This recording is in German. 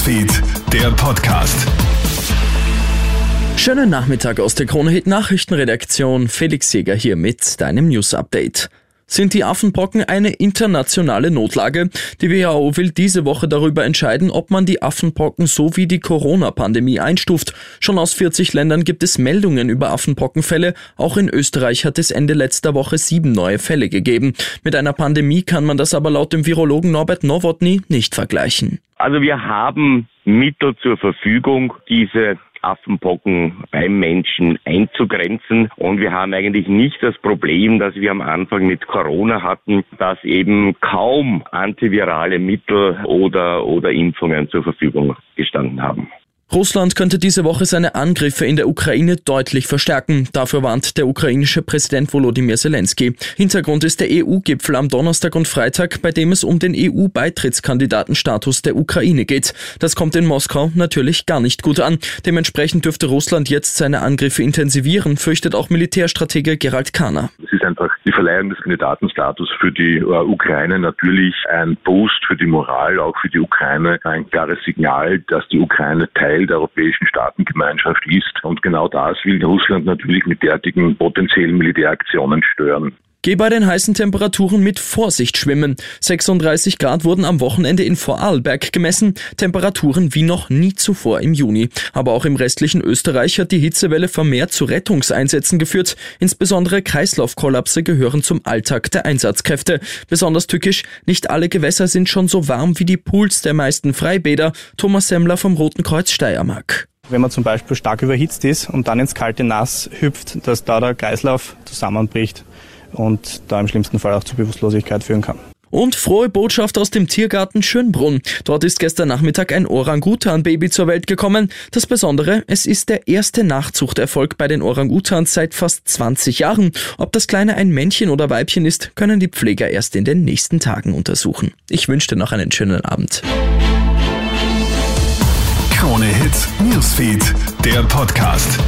Newsfeed, der Podcast. Schönen Nachmittag aus der Kronehit Nachrichtenredaktion. Felix Jäger hier mit deinem News Update. Sind die Affenpocken eine internationale Notlage? Die WHO will diese Woche darüber entscheiden, ob man die Affenpocken so wie die Corona-Pandemie einstuft. Schon aus 40 Ländern gibt es Meldungen über Affenpockenfälle. Auch in Österreich hat es Ende letzter Woche sieben neue Fälle gegeben. Mit einer Pandemie kann man das aber laut dem Virologen Norbert Nowotny nicht vergleichen. Also wir haben Mittel zur Verfügung, diese Affenpocken beim Menschen einzugrenzen. Und wir haben eigentlich nicht das Problem, das wir am Anfang mit Corona hatten, dass eben kaum antivirale Mittel oder, oder Impfungen zur Verfügung gestanden haben. Russland könnte diese Woche seine Angriffe in der Ukraine deutlich verstärken. Dafür warnt der ukrainische Präsident Volodymyr Zelensky. Hintergrund ist der EU-Gipfel am Donnerstag und Freitag, bei dem es um den EU-Beitrittskandidatenstatus der Ukraine geht. Das kommt in Moskau natürlich gar nicht gut an. Dementsprechend dürfte Russland jetzt seine Angriffe intensivieren, fürchtet auch Militärstratege Gerald Kahner. Es ist einfach die Verleihung des Kandidatenstatus für die äh, Ukraine natürlich ein Boost für die Moral, auch für die Ukraine, ein klares Signal, dass die Ukraine Teil Teil der europäischen Staatengemeinschaft ist. Und genau das will Russland natürlich mit derartigen potenziellen Militäraktionen stören. Geh bei den heißen Temperaturen mit Vorsicht schwimmen. 36 Grad wurden am Wochenende in Vorarlberg gemessen, Temperaturen wie noch nie zuvor im Juni. Aber auch im restlichen Österreich hat die Hitzewelle vermehrt zu Rettungseinsätzen geführt. Insbesondere Kreislaufkollapse gehören zum Alltag der Einsatzkräfte. Besonders tückisch, nicht alle Gewässer sind schon so warm wie die Pools der meisten Freibäder. Thomas Semmler vom Roten Kreuz Steiermark wenn man zum Beispiel stark überhitzt ist und dann ins kalte Nass hüpft, dass da der Kreislauf zusammenbricht und da im schlimmsten Fall auch zu Bewusstlosigkeit führen kann. Und frohe Botschaft aus dem Tiergarten Schönbrunn. Dort ist gestern Nachmittag ein Orangutan-Baby zur Welt gekommen. Das Besondere, es ist der erste Nachzuchterfolg bei den Orangutans seit fast 20 Jahren. Ob das Kleine ein Männchen oder Weibchen ist, können die Pfleger erst in den nächsten Tagen untersuchen. Ich wünsche dir noch einen schönen Abend. Krone Hits, Newsfeed, der Podcast.